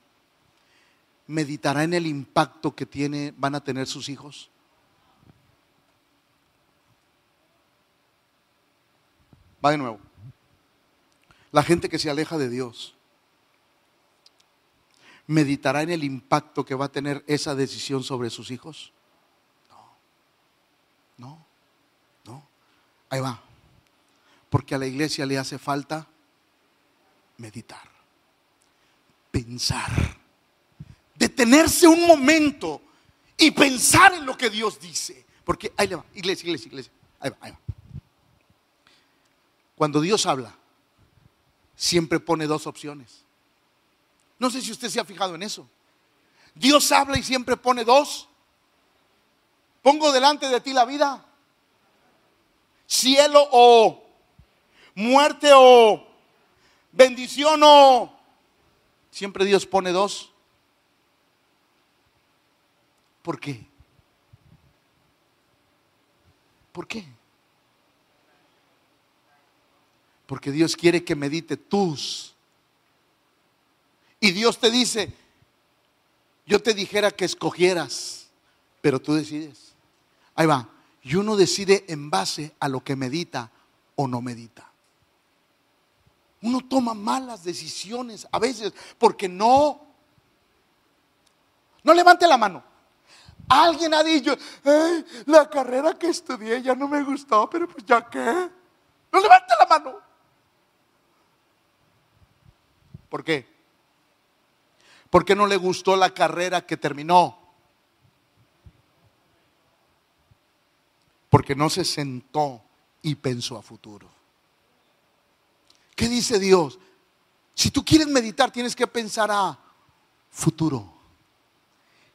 Meditará en el impacto que tiene, van a tener sus hijos. Va de nuevo. La gente que se aleja de Dios meditará en el impacto que va a tener esa decisión sobre sus hijos. No, no, no. Ahí va. Porque a la iglesia le hace falta meditar, pensar, detenerse un momento y pensar en lo que Dios dice. Porque ahí le va, iglesia, iglesia, iglesia. Ahí va, ahí va. Cuando Dios habla, siempre pone dos opciones. No sé si usted se ha fijado en eso. Dios habla y siempre pone dos. Pongo delante de ti la vida. Cielo o muerte o bendición o... Siempre Dios pone dos. ¿Por qué? ¿Por qué? Porque Dios quiere que medite tus. Y Dios te dice, yo te dijera que escogieras, pero tú decides. Ahí va. Y uno decide en base a lo que medita o no medita. Uno toma malas decisiones a veces porque no. No levante la mano. Alguien ha dicho, la carrera que estudié ya no me gustó, pero pues ya qué. No levante la mano. ¿Por qué? Porque no le gustó la carrera que terminó. Porque no se sentó y pensó a futuro. ¿Qué dice Dios? Si tú quieres meditar, tienes que pensar a futuro.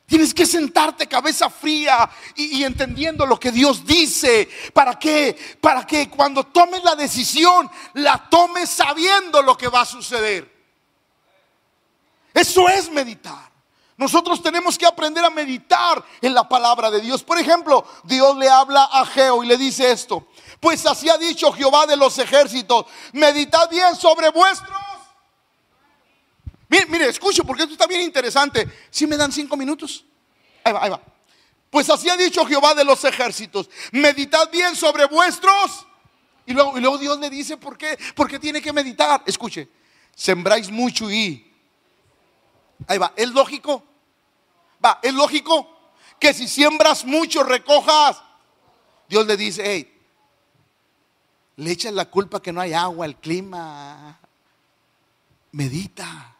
Tienes que sentarte cabeza fría y, entendiendo lo que Dios dice. ¿Para qué? Para que cuando tomes la decisión, la tomes sabiendo lo que va a suceder. Eso es meditar. Nosotros tenemos que aprender a meditar en la palabra de Dios. Por ejemplo, Dios le habla a Geo y le dice esto. Pues así ha dicho Jehová de los ejércitos. Meditad bien sobre vuestros. Mire, mire, escucho porque esto está bien interesante. Si me dan cinco minutos. Ahí va, ahí va. Pues así ha dicho Jehová de los ejércitos. Meditad bien sobre vuestros. Y luego, y luego Dios le dice, ¿por qué? Porque tiene que meditar. Escuche, sembráis mucho y Ahí va, ¿es lógico? Va, ¿es lógico? Que si siembras mucho, recojas. Dios le dice, hey, le echas la culpa que no hay agua, el clima. Medita.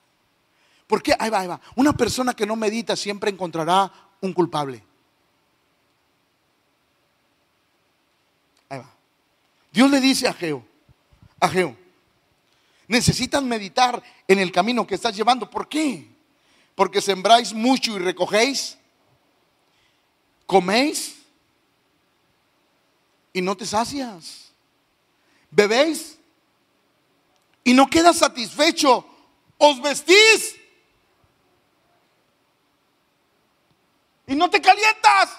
¿Por qué? Ahí va, ahí va. Una persona que no medita siempre encontrará un culpable. Ahí va. Dios le dice a Geo, a Geo, necesitas meditar en el camino que estás llevando. ¿Por qué? Porque sembráis mucho y recogéis, coméis y no te sacias, bebéis y no quedas satisfecho, os vestís y no te calientas.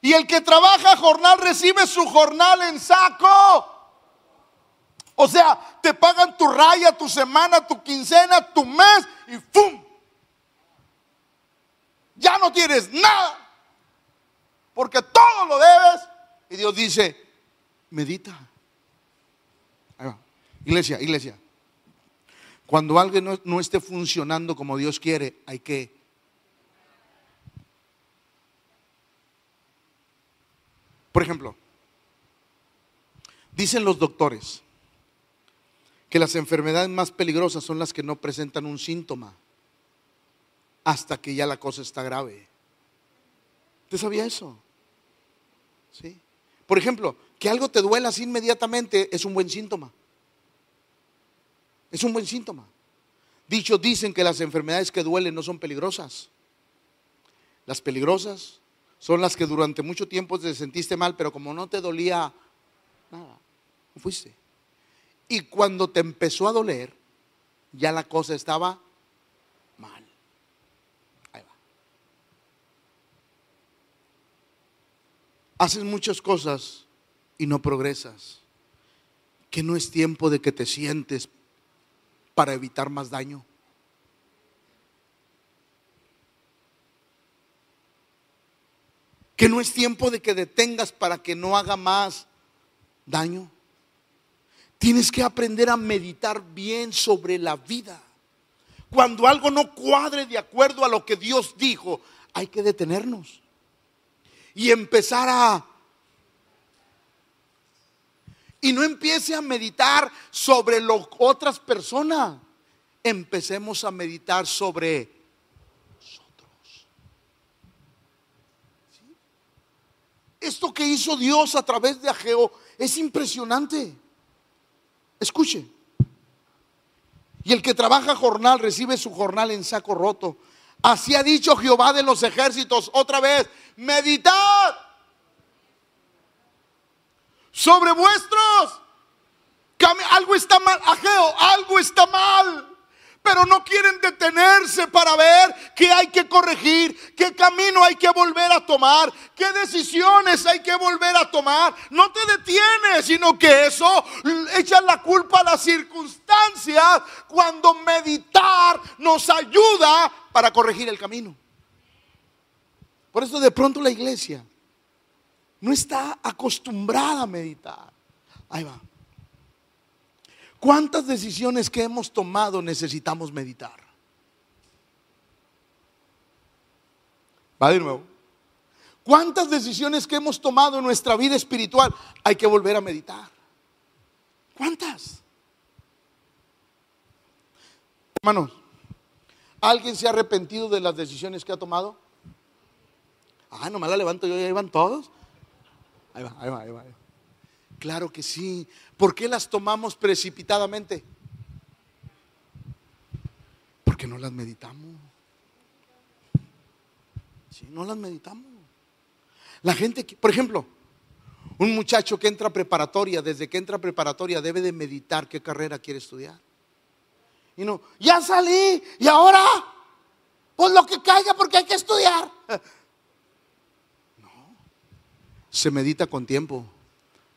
Y el que trabaja jornal recibe su jornal en saco. O sea, te pagan tu raya, tu semana, tu quincena, tu mes y ¡pum! Ya no tienes nada. Porque todo lo debes. Y Dios dice, medita. Iglesia, iglesia. Cuando algo no, no esté funcionando como Dios quiere, hay que Por ejemplo, dicen los doctores que las enfermedades más peligrosas son las que no presentan un síntoma hasta que ya la cosa está grave. ¿Usted sabía eso? ¿Sí? Por ejemplo, que algo te duela así inmediatamente es un buen síntoma. Es un buen síntoma. Dicho, dicen que las enfermedades que duelen no son peligrosas. Las peligrosas son las que durante mucho tiempo te sentiste mal, pero como no te dolía nada, no fuiste. Y cuando te empezó a doler, ya la cosa estaba mal. Ahí va. Haces muchas cosas y no progresas. Que no es tiempo de que te sientes para evitar más daño. que no es tiempo de que detengas para que no haga más daño. Tienes que aprender a meditar bien sobre la vida. Cuando algo no cuadre de acuerdo a lo que Dios dijo, hay que detenernos y empezar a... Y no empiece a meditar sobre lo, otras personas. Empecemos a meditar sobre Esto que hizo Dios a través de Ageo es impresionante. Escuche. Y el que trabaja jornal recibe su jornal en saco roto. Así ha dicho Jehová de los ejércitos otra vez. Meditad sobre vuestros. Algo está mal, Ageo, algo está mal pero no quieren detenerse para ver qué hay que corregir, qué camino hay que volver a tomar, qué decisiones hay que volver a tomar. No te detienes, sino que eso echa la culpa a las circunstancias cuando meditar nos ayuda para corregir el camino. Por eso de pronto la iglesia no está acostumbrada a meditar. Ahí va. ¿Cuántas decisiones que hemos tomado necesitamos meditar? Va de nuevo. ¿Cuántas decisiones que hemos tomado en nuestra vida espiritual hay que volver a meditar? ¿Cuántas? Hermanos, ¿alguien se ha arrepentido de las decisiones que ha tomado? Ah, nomás la levanto yo y ahí van todos. Ahí va, ahí va, ahí va. Claro que sí. ¿Por qué las tomamos precipitadamente? Porque no las meditamos. Si no las meditamos. La gente, por ejemplo, un muchacho que entra a preparatoria, desde que entra a preparatoria debe de meditar qué carrera quiere estudiar. Y no, ya salí y ahora, pues lo que caiga porque hay que estudiar. [laughs] No, se medita con tiempo.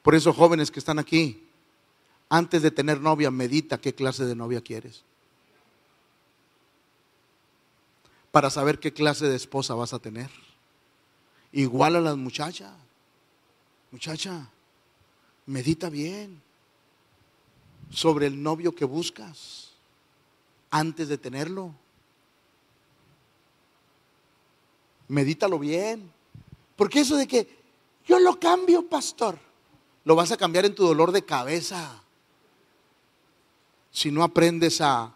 Por eso, jóvenes que están aquí, antes de tener novia, medita qué clase de novia quieres. Para saber qué clase de esposa vas a tener. Igual a las muchachas. Muchacha, medita bien sobre el novio que buscas antes de tenerlo. Medítalo bien. Porque eso de que yo lo cambio, pastor lo vas a cambiar en tu dolor de cabeza. Si no aprendes a...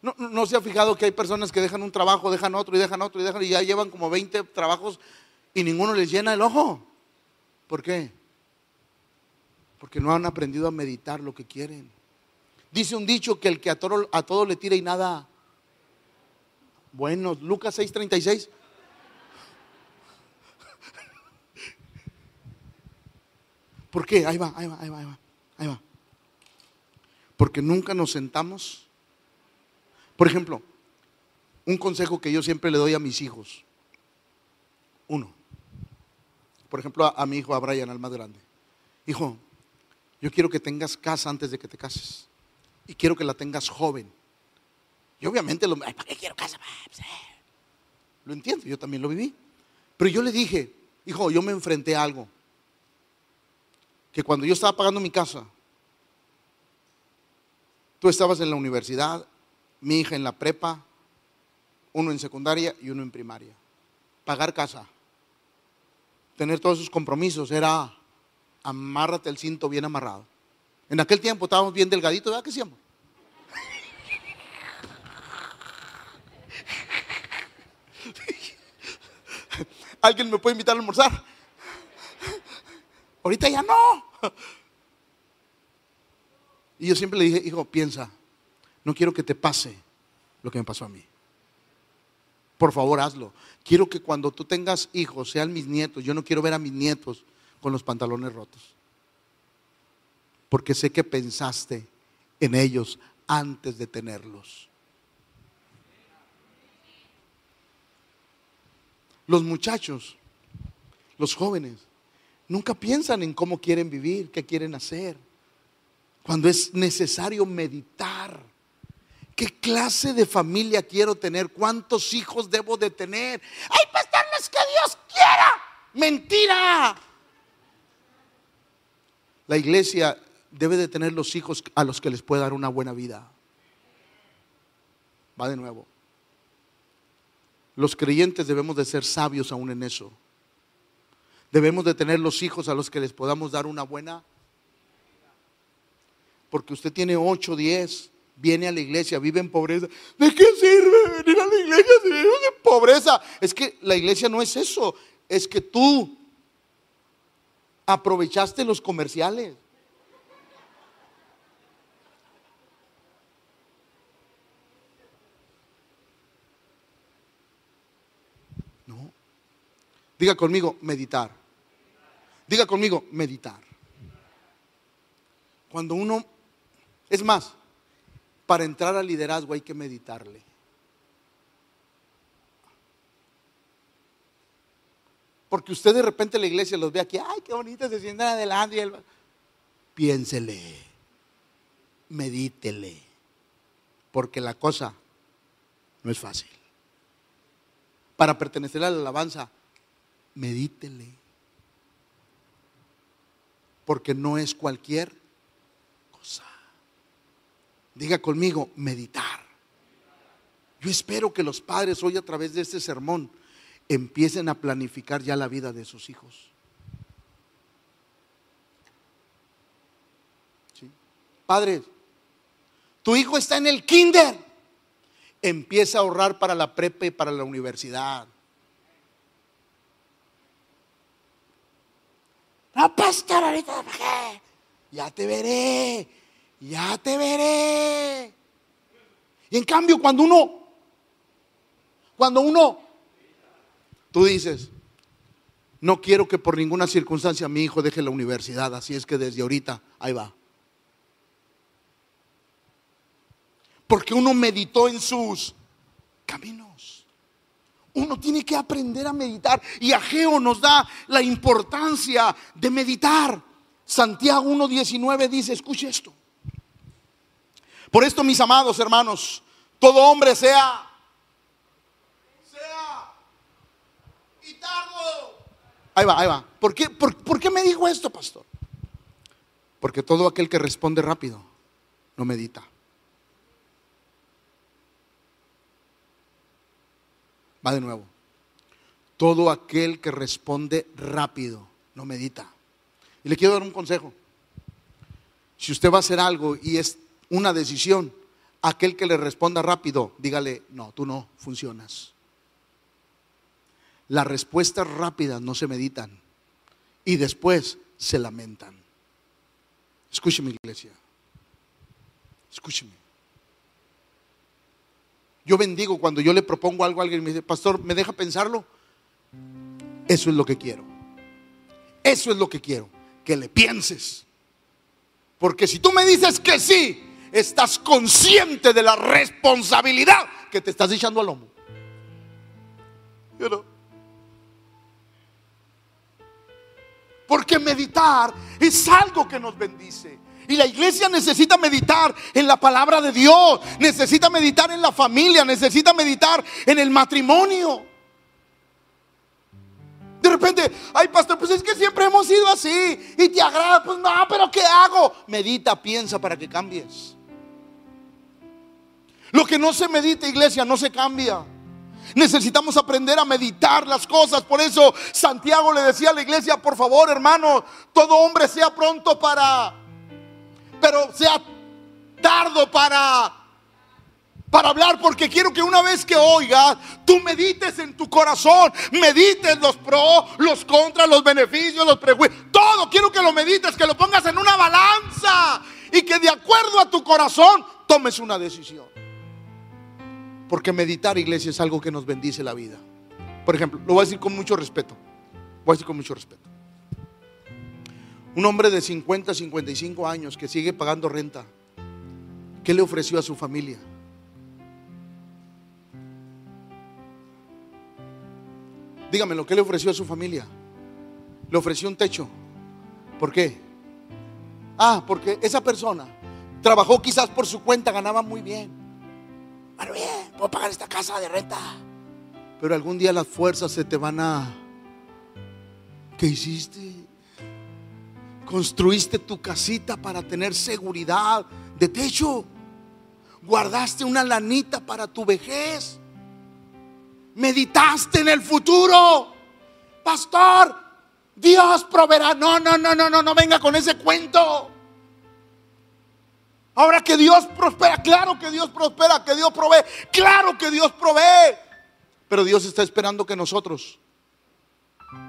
No, se ha fijado que hay personas que dejan un trabajo, dejan otro y dejan otro y dejan y ya llevan como 20 trabajos y ninguno les llena el ojo. ¿Por qué? Porque no han aprendido a meditar lo que quieren. Dice un dicho que el que a todo, a todo le tira y nada. Bueno, Lucas 6:36. ¿Por qué? Ahí va, ahí va, ahí va, ahí va, ahí va. Porque nunca nos sentamos. Por ejemplo, un consejo que yo siempre le doy a mis hijos. Uno. Por ejemplo, a, mi hijo, a Brian, al más grande. Hijo, yo quiero que tengas casa antes de que te cases. Y quiero que la tengas joven. Y obviamente, lo, ¿para qué quiero casa? Lo entiendo, yo también lo viví. Pero yo le dije, hijo, yo me enfrenté a algo que cuando yo estaba pagando mi casa, Tú estabas en la universidad, mi hija en la prepa, uno en secundaria y uno en primaria. Pagar casa, tener todos esos compromisos, era amárrate el cinto bien amarrado. En aquel tiempo estábamos bien delgaditos, ¿verdad que sí, amor? [laughs] ¿Alguien me puede invitar a almorzar? Ahorita ya no. Y yo siempre le dije, hijo, piensa, no quiero que te pase lo que me pasó a mí. Por favor, hazlo. Quiero que cuando tú tengas hijos, sean mis nietos, yo no quiero ver a mis nietos con los pantalones rotos. Porque sé que pensaste en ellos antes de tenerlos. Los muchachos, los jóvenes, nunca piensan en cómo quieren vivir, qué quieren hacer. Cuando es necesario meditar. ¿Qué clase de familia quiero tener? ¿Cuántos hijos debo de tener? ¡Ay, pastor, no es que Dios quiera! ¡Mentira! La iglesia debe de tener los hijos a los que les puede dar una buena vida. Va de nuevo. Los creyentes debemos de ser sabios aún en eso. Debemos de tener los hijos a los que les podamos dar una buena. Porque usted tiene 8, 10, viene a la iglesia, vive en pobreza. ¿De qué sirve venir a la iglesia si vive en pobreza? Es que la iglesia no es eso, es que tú aprovechaste los comerciales. Diga conmigo, meditar. Diga conmigo, meditar. Cuando uno, es más, para entrar al liderazgo hay que meditarle. Porque usted de repente en la iglesia los ve aquí, ay, qué bonita, se sientan adelante. Y Piénsele, medítele, porque la cosa no es fácil. Para pertenecer a la alabanza medítele. Porque no es cualquier cosa. Diga conmigo, meditar. Yo espero que los padres hoy a través de este sermón empiecen a planificar ya la vida de sus hijos. Padres, tu hijo está en el kinder. Empieza a ahorrar para la prepa y para la universidad. No, pastor, ahorita Ya te veré, ya te veré. Y en cambio, cuando uno, cuando uno, tú dices, no quiero que por ninguna circunstancia mi hijo deje la universidad, así es que desde ahorita, ahí va. Porque uno meditó en sus caminos. Uno tiene que aprender a meditar. Y Ageo nos da la importancia de meditar. Santiago 1.19 dice, escuche esto. Por esto, mis amados hermanos, todo hombre sea, sea y Ahí va, ahí va. ¿Por qué, por qué me dijo esto, pastor? Porque todo aquel que responde rápido no medita. Va de nuevo. Todo aquel que responde rápido, no medita. Y le quiero dar un consejo. Si usted va a hacer algo y es una decisión, aquel que le responda rápido, dígale, no, tú no funcionas. Las respuestas rápidas no se meditan y después se lamentan. Escúcheme, iglesia. Escúcheme. Yo bendigo cuando yo le propongo algo a alguien y me dice, pastor, ¿me deja pensarlo? Eso es lo que quiero. Eso es lo que quiero, que le pienses. Porque si tú me dices que sí, estás consciente de la responsabilidad que te estás echando al lomo. Porque meditar es algo que nos bendice. Y la iglesia necesita meditar en la palabra de Dios, necesita meditar en la familia, necesita meditar en el matrimonio. De repente, ay pastor, pues es que siempre hemos sido así y te agrada, pues no, pero ¿qué hago? Medita, piensa para que cambies. Lo que no se medita, iglesia, no se cambia. Necesitamos aprender a meditar las cosas. Por eso Santiago le decía a la iglesia, por favor, hermano, todo hombre sea pronto para, pero sea tardo para para hablar porque quiero que una vez que oigas, tú medites en tu corazón, medites los pros, los contras, los beneficios, los prejuicios, todo quiero que lo medites, que lo pongas en una balanza y que de acuerdo a tu corazón tomes una decisión. Porque meditar, iglesia, es algo que nos bendice la vida. Por ejemplo, lo voy a decir con mucho respeto. Voy a decir con mucho respeto. Un hombre de 50, 55 años que sigue pagando renta, ¿qué le ofreció a su familia? Dígamelo, ¿qué le ofreció a su familia? Le ofreció un techo. ¿Por qué? Ah, porque esa persona trabajó quizás por su cuenta, ganaba muy bien. Bueno, bien, puedo pagar esta casa de renta. Pero algún día las fuerzas se te van a... ¿Qué hiciste? Construiste tu casita para tener seguridad de techo. Guardaste una lanita para tu vejez meditaste en el futuro. Pastor, Dios proveerá. No, no, no, no, no, no venga con ese cuento. Ahora que Dios prospera, claro que Dios prospera, que Dios provee, claro que Dios provee. Pero Dios está esperando que nosotros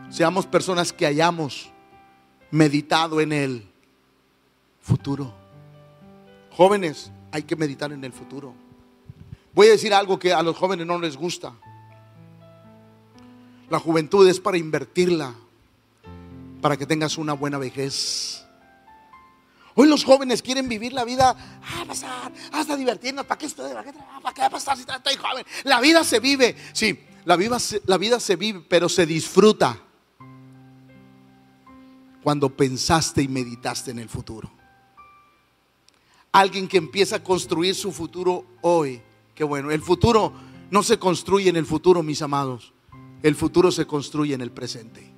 seamos personas que hayamos meditado en el futuro. Jóvenes, hay que meditar en el futuro. Voy a decir algo que a los jóvenes no les gusta. La juventud es para invertirla, para que tengas una buena vejez. Hoy los jóvenes quieren vivir la vida, ah, pasar, hasta divertirnos, ¿para qué estoy? ¿Para qué, ¿Para qué pasar si estoy joven? La vida se vive, sí, la vida, la vida se vive, pero se disfruta cuando pensaste y meditaste en el futuro. Alguien que empieza a construir su futuro hoy, qué bueno, el futuro no se construye en el futuro, mis amados. El futuro se construye en el presente.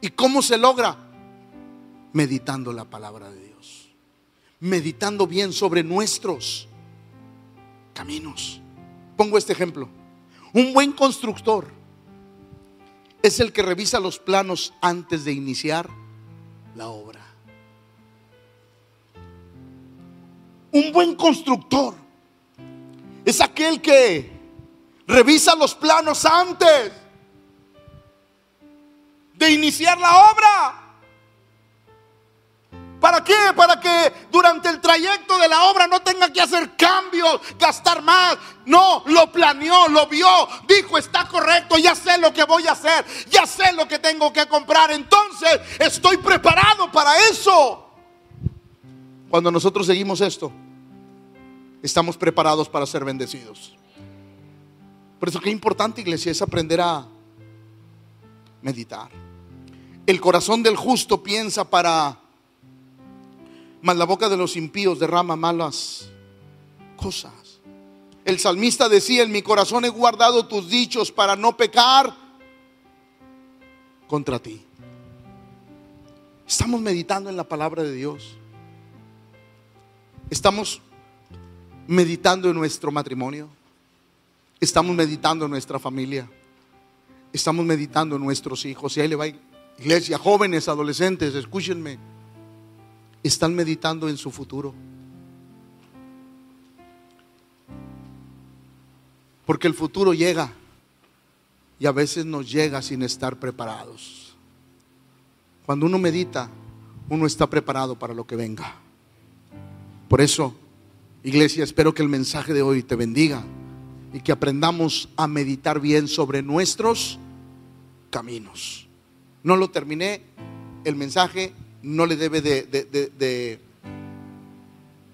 ¿Y cómo se logra? Meditando la palabra de Dios. Meditando bien sobre nuestros caminos. Pongo este ejemplo. Un buen constructor es el que revisa los planos antes de iniciar la obra. Un buen constructor es aquel que Revisa los planos antes de iniciar la obra. ¿Para qué? Para que durante el trayecto de la obra no tenga que hacer cambios, gastar más. No, lo planeó, lo vio, dijo, está correcto, ya sé lo que voy a hacer, ya sé lo que tengo que comprar. Entonces, estoy preparado para eso. Cuando nosotros seguimos esto, estamos preparados para ser bendecidos. Por eso que importante, iglesia, es aprender a meditar. El corazón del justo piensa para, mas la boca de los impíos derrama malas cosas. El salmista decía, en mi corazón he guardado tus dichos para no pecar contra ti. Estamos meditando en la palabra de Dios. Estamos meditando en nuestro matrimonio. Estamos meditando en nuestra familia. Estamos meditando en nuestros hijos. Y ahí le va, iglesia, jóvenes, adolescentes, escúchenme. Están meditando en su futuro. Porque el futuro llega y a veces nos llega sin estar preparados. Cuando uno medita, uno está preparado para lo que venga. Por eso, iglesia, espero que el mensaje de hoy te bendiga y que aprendamos a meditar bien sobre nuestros caminos. No lo terminé, el mensaje no le debe de, de,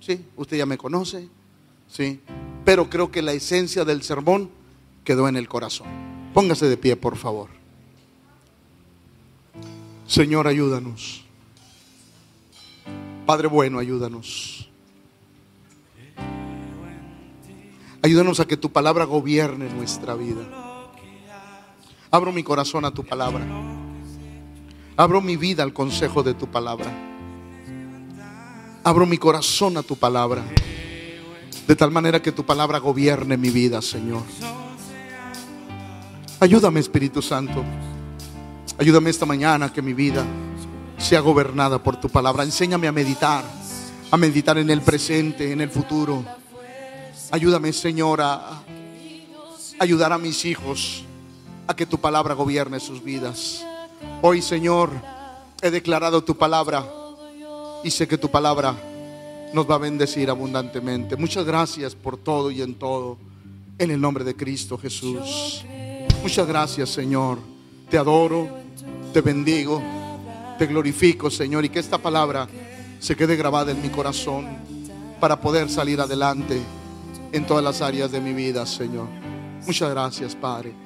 sí, usted ya me conoce, sí, pero creo que la esencia del sermón quedó en el corazón. Póngase de pie, por favor. Señor, ayúdanos. Padre bueno, ayúdanos. Ayúdanos a que tu palabra gobierne nuestra vida. Abro mi corazón a tu palabra. Abro mi vida al consejo de tu palabra. Abro mi corazón a tu palabra. De tal manera que tu palabra gobierne mi vida, Señor. Ayúdame, Espíritu Santo. Ayúdame esta mañana que mi vida sea gobernada por tu palabra. Enséñame a meditar, a meditar en el presente, en el futuro. Ayúdame, Señor, a ayudar a mis hijos a que tu palabra gobierne sus vidas. Hoy, Señor, he declarado tu palabra y sé que tu palabra nos va a bendecir abundantemente. Muchas gracias por todo y en todo. En el nombre de Cristo Jesús. Muchas gracias, Señor. Te adoro, te bendigo, te glorifico, Señor, y que esta palabra se quede grabada en mi corazón para poder salir adelante en todas las áreas de mi vida, Señor. Muchas gracias, Padre.